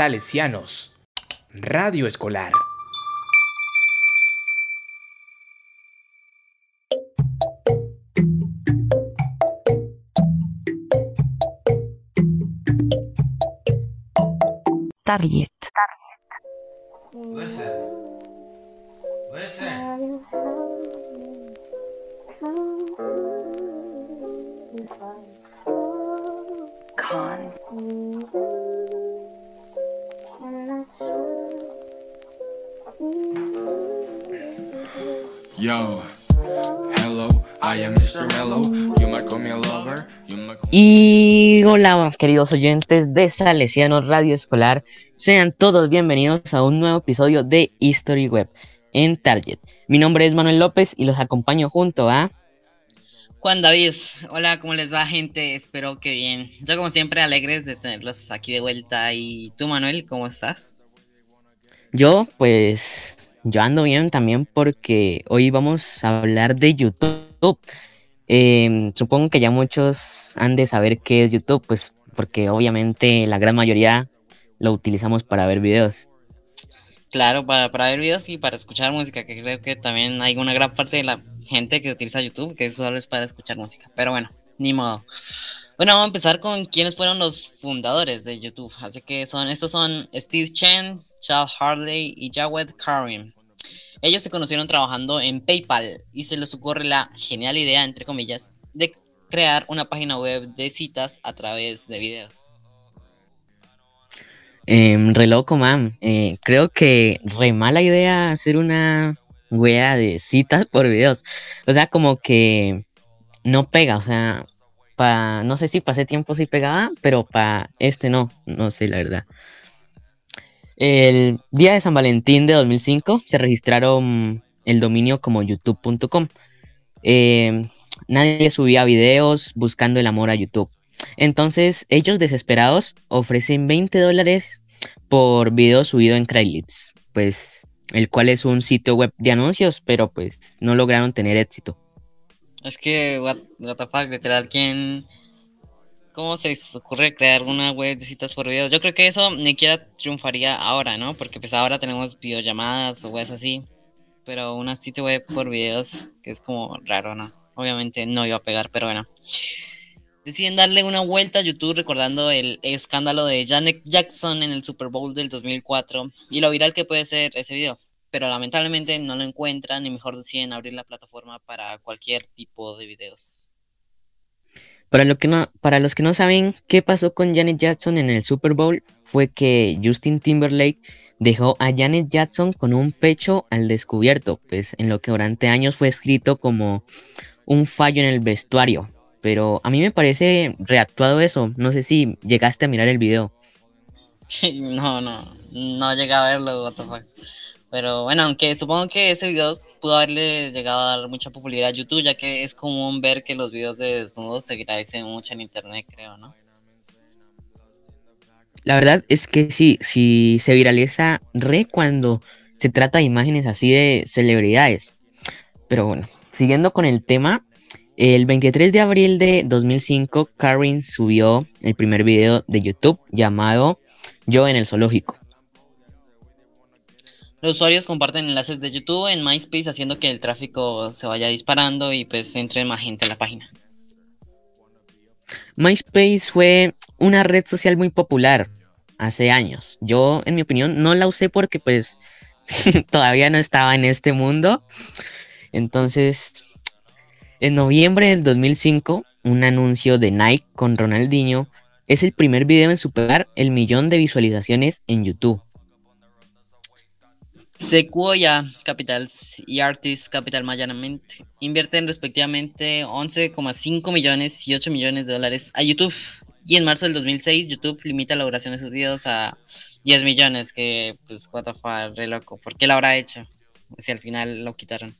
Salesianos. Radio Escolar. Target. Listen. Listen. Y hola, queridos oyentes de Salesianos Radio Escolar. Sean todos bienvenidos a un nuevo episodio de History Web en Target. Mi nombre es Manuel López y los acompaño junto a. Juan David, hola, ¿cómo les va gente? Espero que bien. Yo como siempre alegres de tenerlos aquí de vuelta. ¿Y tú Manuel, cómo estás? Yo, pues, yo ando bien también porque hoy vamos a hablar de YouTube. Eh, supongo que ya muchos han de saber qué es YouTube, pues porque obviamente la gran mayoría lo utilizamos para ver videos. Claro, para, para ver videos y para escuchar música, que creo que también hay una gran parte de la gente que utiliza YouTube que solo es para escuchar música. Pero bueno, ni modo. Bueno, vamos a empezar con quiénes fueron los fundadores de YouTube. Así que son, estos son Steve Chen, Charles Harley y Jawed Karim. Ellos se conocieron trabajando en PayPal y se les ocurre la genial idea, entre comillas, de crear una página web de citas a través de videos. Em, re loco, man. Eh, creo que re mala idea hacer una wea de citas por videos. O sea, como que no pega. O sea, pa, no sé si pasé tiempo sí pegaba, pero para este no. No sé, la verdad. El día de San Valentín de 2005 se registraron el dominio como youtube.com. Em, nadie subía videos buscando el amor a YouTube. Entonces, ellos desesperados ofrecen 20 dólares por video subido en Craigslist, pues el cual es un sitio web de anuncios, pero pues no lograron tener éxito. Es que, what, what the fuck, literal, ¿quién... ¿Cómo se les ocurre crear una web de citas por videos? Yo creo que eso ni siquiera triunfaría ahora, ¿no? Porque pues ahora tenemos videollamadas o webs así. Pero una sitio web por videos, que es como raro, ¿no? Obviamente no iba a pegar, pero bueno. Deciden darle una vuelta a YouTube recordando el escándalo de Janet Jackson en el Super Bowl del 2004 y lo viral que puede ser ese video. Pero lamentablemente no lo encuentran y mejor deciden abrir la plataforma para cualquier tipo de videos. Para, lo que no, para los que no saben qué pasó con Janet Jackson en el Super Bowl, fue que Justin Timberlake dejó a Janet Jackson con un pecho al descubierto, pues en lo que durante años fue escrito como un fallo en el vestuario. Pero a mí me parece reactuado eso. No sé si llegaste a mirar el video. no, no, no llegué a verlo, what. Pero bueno, aunque supongo que ese video pudo haberle llegado a dar mucha popularidad a YouTube, ya que es común ver que los videos de desnudos se viralicen mucho en internet, creo, ¿no? La verdad es que sí, sí se viraliza re cuando se trata de imágenes así de celebridades. Pero bueno, siguiendo con el tema, el 23 de abril de 2005, Karin subió el primer video de YouTube llamado Yo en el zoológico. Los usuarios comparten enlaces de YouTube en MySpace haciendo que el tráfico se vaya disparando y pues entre más gente a la página. MySpace fue una red social muy popular hace años. Yo, en mi opinión, no la usé porque pues todavía no estaba en este mundo. Entonces, en noviembre del 2005, un anuncio de Nike con Ronaldinho es el primer video en superar el millón de visualizaciones en YouTube. Sequoia Capital y Artist Capital Mayanamente invierten respectivamente 11,5 millones y 8 millones de dólares a YouTube. Y en marzo del 2006, YouTube limita la duración de sus videos a 10 millones, que pues, what the fuck, re loco. ¿Por qué lo habrá hecho? Si al final lo quitaron.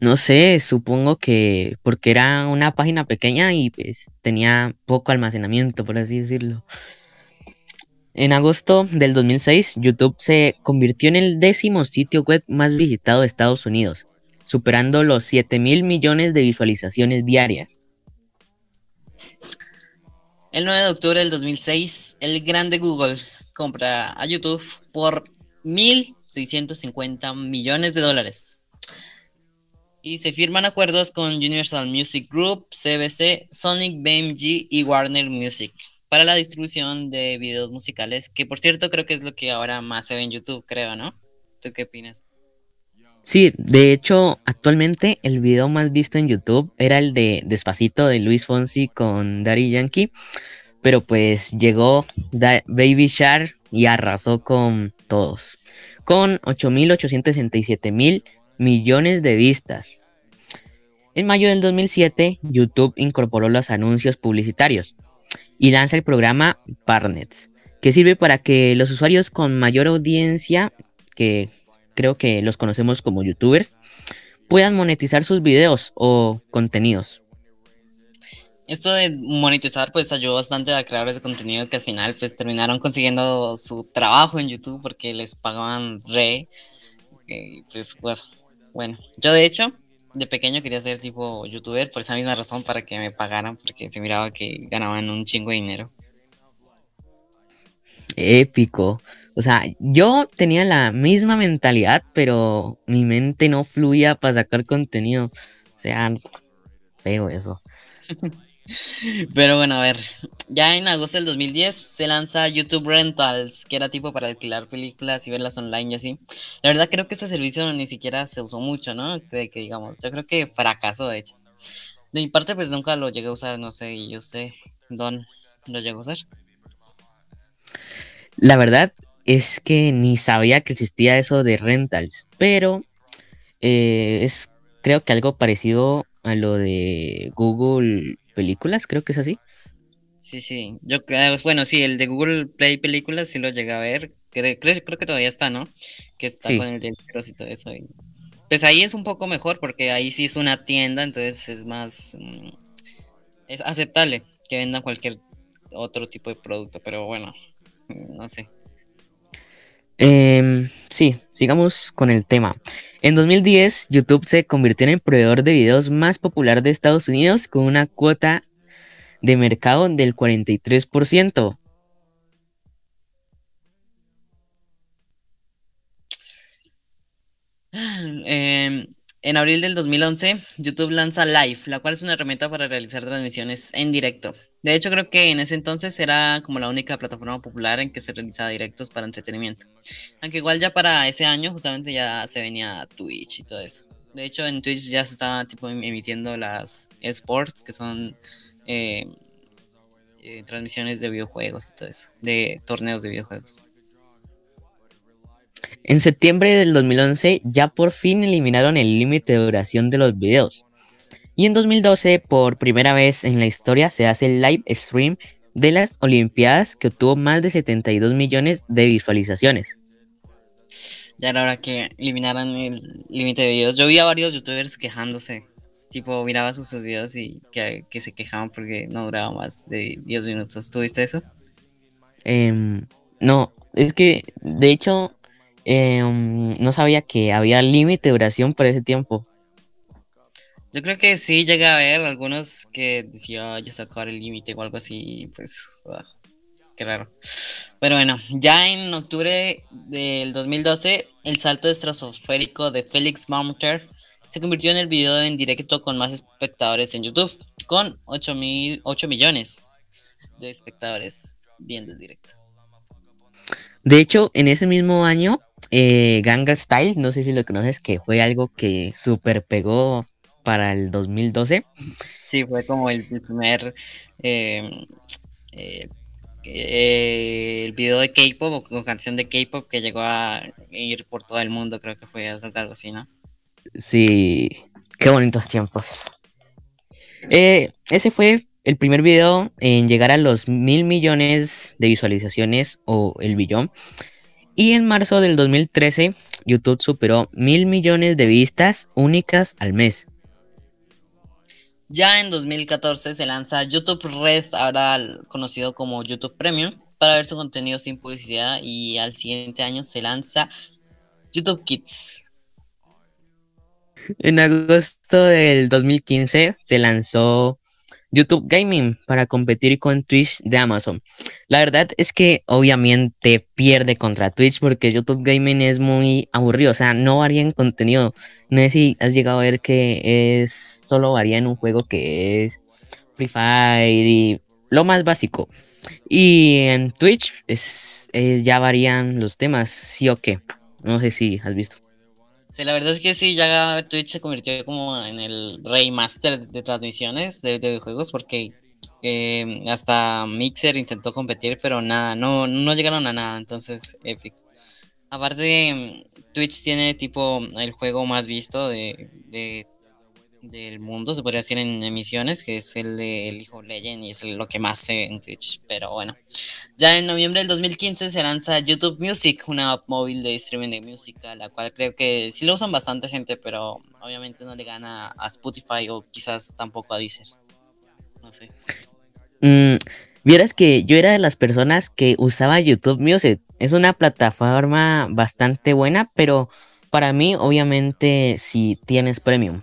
No sé, supongo que porque era una página pequeña y pues tenía poco almacenamiento, por así decirlo. En agosto del 2006, YouTube se convirtió en el décimo sitio web más visitado de Estados Unidos, superando los 7 mil millones de visualizaciones diarias. El 9 de octubre del 2006, el grande Google compra a YouTube por 1.650 millones de dólares. Y se firman acuerdos con Universal Music Group, CBC, Sonic BMG y Warner Music para la distribución de videos musicales, que por cierto creo que es lo que ahora más se ve en YouTube, creo, ¿no? ¿Tú qué opinas? Sí, de hecho, actualmente el video más visto en YouTube era el de Despacito de Luis Fonsi con Daddy Yankee, pero pues llegó Baby Shark y arrasó con todos, con 8.867 mil millones de vistas. En mayo del 2007, YouTube incorporó los anuncios publicitarios y lanza el programa Partners, que sirve para que los usuarios con mayor audiencia, que creo que los conocemos como youtubers, puedan monetizar sus videos o contenidos. Esto de monetizar pues ayudó bastante a creadores de contenido que al final pues terminaron consiguiendo su trabajo en YouTube porque les pagaban re. Pues, pues, bueno, yo de hecho de pequeño quería ser tipo youtuber por esa misma razón para que me pagaran porque se miraba que ganaban un chingo de dinero. Épico. O sea, yo tenía la misma mentalidad, pero mi mente no fluía para sacar contenido. O sea, feo eso. Pero bueno, a ver, ya en agosto del 2010 se lanza YouTube Rentals, que era tipo para alquilar películas y verlas online y así. La verdad creo que ese servicio ni siquiera se usó mucho, ¿no? Creo que digamos, yo creo que fracasó de hecho. De mi parte pues nunca lo llegué a usar, no sé, y sé, Don, ¿lo llegó a usar? La verdad es que ni sabía que existía eso de rentals, pero eh, es creo que algo parecido a lo de Google Películas, creo que es así. Sí, sí, yo creo, bueno, sí, el de Google Play Películas sí lo llegué a ver, creo, creo, creo que todavía está, ¿no? Que está Sí. con el de Cross y todo eso. y- Pues ahí es un poco mejor porque ahí sí es una tienda, entonces es más, mm, es aceptable que vendan cualquier otro tipo de producto, pero bueno, mm, no sé. Em, sí, sigamos con el tema. En 2010, YouTube se convirtió en el proveedor de videos más popular de Estados Unidos con una cuota de mercado del 43%. Em, en abril del 2011, YouTube lanza Live, la cual es una herramienta para realizar transmisiones en directo. De hecho, creo que en ese entonces era como la única plataforma popular en que se realizaba directos para entretenimiento. Aunque igual ya para ese año justamente ya se venía Twitch y todo eso. De hecho, en Twitch ya se estaban tipo em- emitiendo las esports, que son eh, eh, transmisiones de videojuegos y todo eso, de torneos de videojuegos. En septiembre del 2011 ya por fin eliminaron el límite de duración de los videos. Y en 2012 por primera vez en la historia se hace el live stream de las Olimpiadas que obtuvo más de 72 millones de visualizaciones. Ya era hora que eliminaran el límite de videos. Yo vi a varios youtubers quejándose. Tipo, miraba sus videos y que, que se quejaban porque no duraba más de 10 minutos. ¿Tú viste eso? Em, no, es que de hecho em, no sabía que había límite de duración por ese tiempo. Yo creo que sí llegué a ver algunos que decía "Ah, ya se acabó el límite o algo así. Pues, ah, qué raro. Pero bueno, ya en octubre del 2012, el salto estratosférico de Felix Baumter se convirtió en el video en directo con más espectadores en YouTube, con 8, mil, 8 millones de espectadores viendo el directo. De hecho, en ese mismo año, eh, Gangnam Style, no sé si lo conoces, que fue algo que super pegó para el 2012. Sí, fue como el, primer eh, eh, eh, el video de K-pop o con canción de K-pop que llegó a ir por todo el mundo, creo que fue algo así, ¿no? Sí, qué bonitos tiempos. Ese fue el primer video en llegar a los mil millones de visualizaciones o el billón. Y en marzo del 2013, YouTube superó mil millones de vistas únicas al mes. Ya en 2014 se lanza YouTube Red, ahora conocido como YouTube Premium, para ver su contenido sin publicidad y al siguiente año se lanza YouTube Kids. En agosto del 2015 se lanzó YouTube Gaming para competir con Twitch de Amazon. La verdad es que obviamente pierde contra Twitch porque YouTube Gaming es muy aburrido, o sea, no varía en contenido. No sé si has llegado a ver que es solo varía en un juego que es Free Fire y lo más básico. Y en Twitch es, eh, ya varían los temas, sí o qué. No sé si has visto. Sí, la verdad es que sí, ya Twitch se convirtió como en el rey master de transmisiones de, de juegos porque eh, hasta Mixer intentó competir, pero nada, no, no llegaron a nada, entonces épico. Aparte, Twitch tiene tipo el juego más visto de- del mundo, se podría decir en emisiones, que es el de El Hijo Legend y es lo que más se ve en Twitch, pero bueno. Ya en noviembre del 2015 se lanza YouTube Music, una app móvil de streaming de música, la cual creo que sí lo usan bastante gente, pero obviamente no le gana a Spotify o quizás tampoco a Deezer. No sé. Mm, vieras que yo era de las personas que usaba YouTube Music. Es una plataforma bastante buena, pero para mí, obviamente, si tienes premium.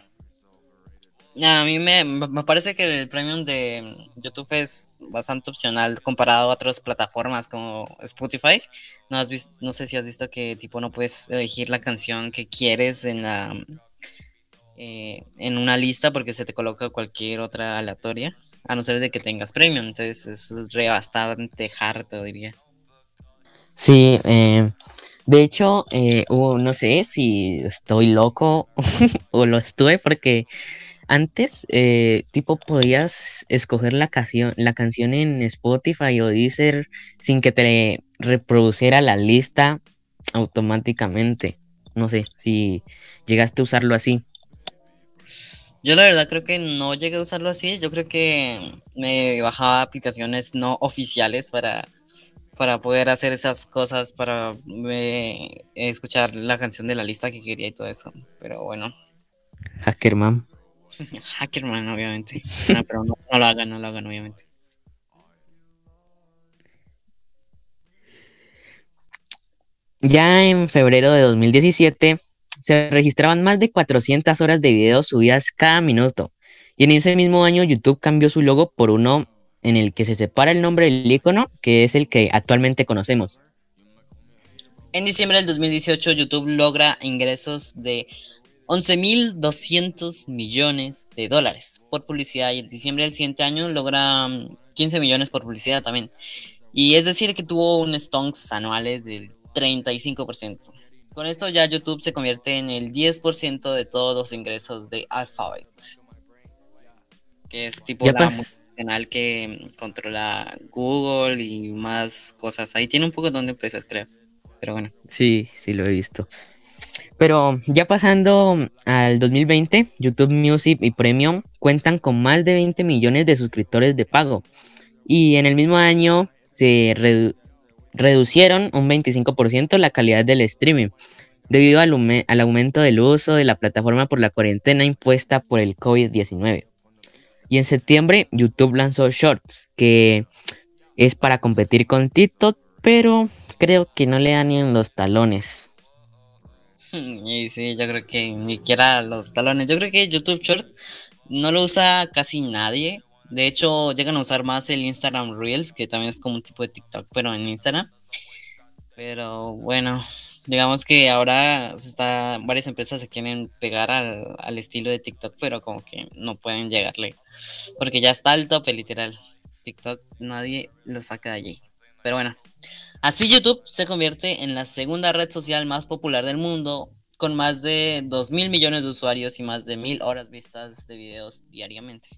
A mí me, me parece que el premium de YouTube es bastante opcional comparado a otras plataformas como Spotify. No has visto, no sé si has visto que tipo no puedes elegir la canción que quieres en la eh, en una lista porque se te coloca cualquier otra aleatoria, a no ser de que tengas premium. Entonces es re bastante harto, diría. Sí, eh, de hecho, eh, no sé si estoy loco o lo estuve, porque antes, eh, tipo, podías escoger la canción, la canción en Spotify o Deezer sin que te reproduciera la lista automáticamente. No sé si llegaste a usarlo así. Yo la verdad creo que no llegué a usarlo así. Yo creo que me bajaba aplicaciones no oficiales para, para poder hacer esas cosas, para eh, escuchar la canción de la lista que quería y todo eso. Pero bueno, Hackerman. Hackerman, obviamente. No, pero no, no lo hagan, no lo hagan, obviamente. Ya en febrero de 2017 se registraban más de 400 horas de videos subidas cada minuto. Y en ese mismo año YouTube cambió su logo por uno en el que se separa el nombre del icono, que es el que actualmente conocemos. En diciembre del 2018, YouTube logra ingresos de 11.200 millones de dólares por publicidad y en diciembre del siguiente año logra mm, 15 millones por publicidad también. Y es decir que tuvo un stonks anuales del 35%. Con esto ya YouTube se convierte en el 10% de todos los ingresos de Alphabet. Que es tipo Ya la pas- multinacional que mm, controla Google y más cosas. Ahí tiene un poco de empresas, creo. Pero bueno. Sí, sí lo he visto. Pero ya pasando al 2020, YouTube Music y Premium cuentan con más de 20 millones de suscriptores de pago. Y en el mismo año se redu- reducieron un 25% la calidad del streaming debido al, al aumento del uso de la plataforma por la cuarentena impuesta por el COVID-19. Y en septiembre YouTube lanzó Shorts, que es para competir con TikTok, pero creo que no le dan ni en los talones. Y sí, yo creo que ni siquiera los talones. Yo creo que YouTube Shorts no lo usa casi nadie. De hecho, llegan a usar más el Instagram Reels, que también es como un tipo de TikTok, pero en Instagram. Pero bueno, digamos que ahora está, varias empresas se quieren pegar al, al estilo de TikTok, pero como que no pueden llegarle. Porque ya está al tope, literal. TikTok nadie lo saca de allí. Pero bueno, Así YouTube se convierte en la segunda red social más popular del mundo, con más de 2 mil millones de usuarios y más de mil horas vistas de videos diariamente.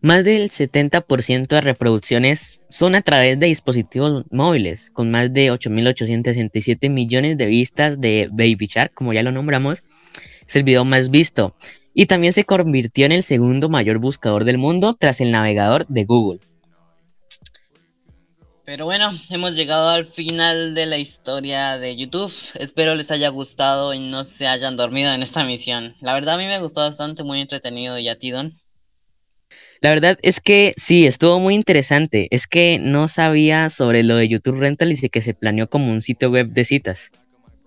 Más del 70% de reproducciones son a través de dispositivos móviles, con más de 8.867 millones de vistas de Baby Shark, como ya lo nombramos, es el video más visto. Y también se convirtió en el segundo mayor buscador del mundo tras el navegador de Google. Pero bueno, hemos llegado al final de la historia de YouTube. Espero les haya gustado y no se hayan dormido en esta misión. La verdad a mí me gustó bastante, muy entretenido y a ti, Don. La verdad es que sí, estuvo muy interesante. Es que no sabía sobre lo de YouTube Rental y sé que se planeó como un sitio web de citas.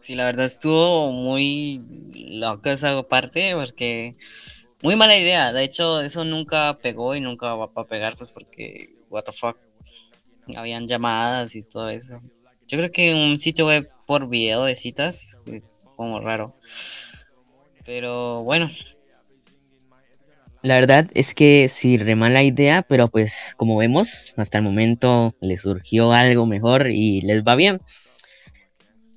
Sí, la verdad estuvo muy loco esa parte porque Muy mala idea. De hecho, eso nunca pegó y nunca va a pegar, pues porque, what the fuck. Habían llamadas y todo eso. Yo creo que un sitio web por video de citas, eh, como raro. Pero bueno, La verdad es que sí, re mala idea, pero pues como vemos, hasta el momento les surgió algo mejor y les va bien.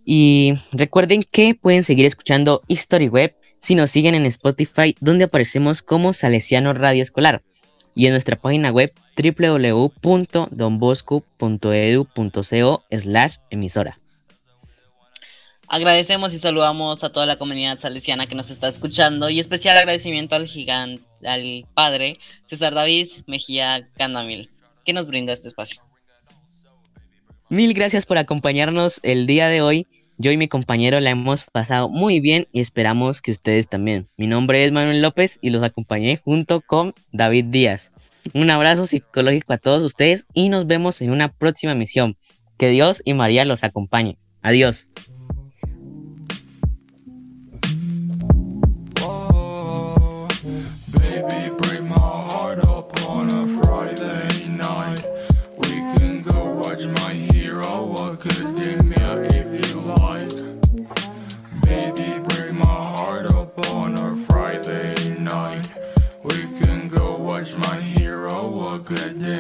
Y recuerden que pueden seguir escuchando History Web si nos siguen en Spotify, donde aparecemos como Salesiano Radio Escolar, y en nuestra página web www.donbosco.edu.co slash emisora. Agradecemos y saludamos a toda la comunidad salesiana que nos está escuchando y especial agradecimiento al gigante, al padre César David Mejía Candamil, que nos brinda este espacio. Mil gracias por acompañarnos el día de hoy. Yo y mi compañero la hemos pasado muy bien y esperamos que ustedes también. Mi nombre es Manuel López y los acompañé junto con David Díaz. Un abrazo psicológico a todos ustedes y nos vemos en una próxima misión. Que Dios y María los acompañen. Adiós. Whoa,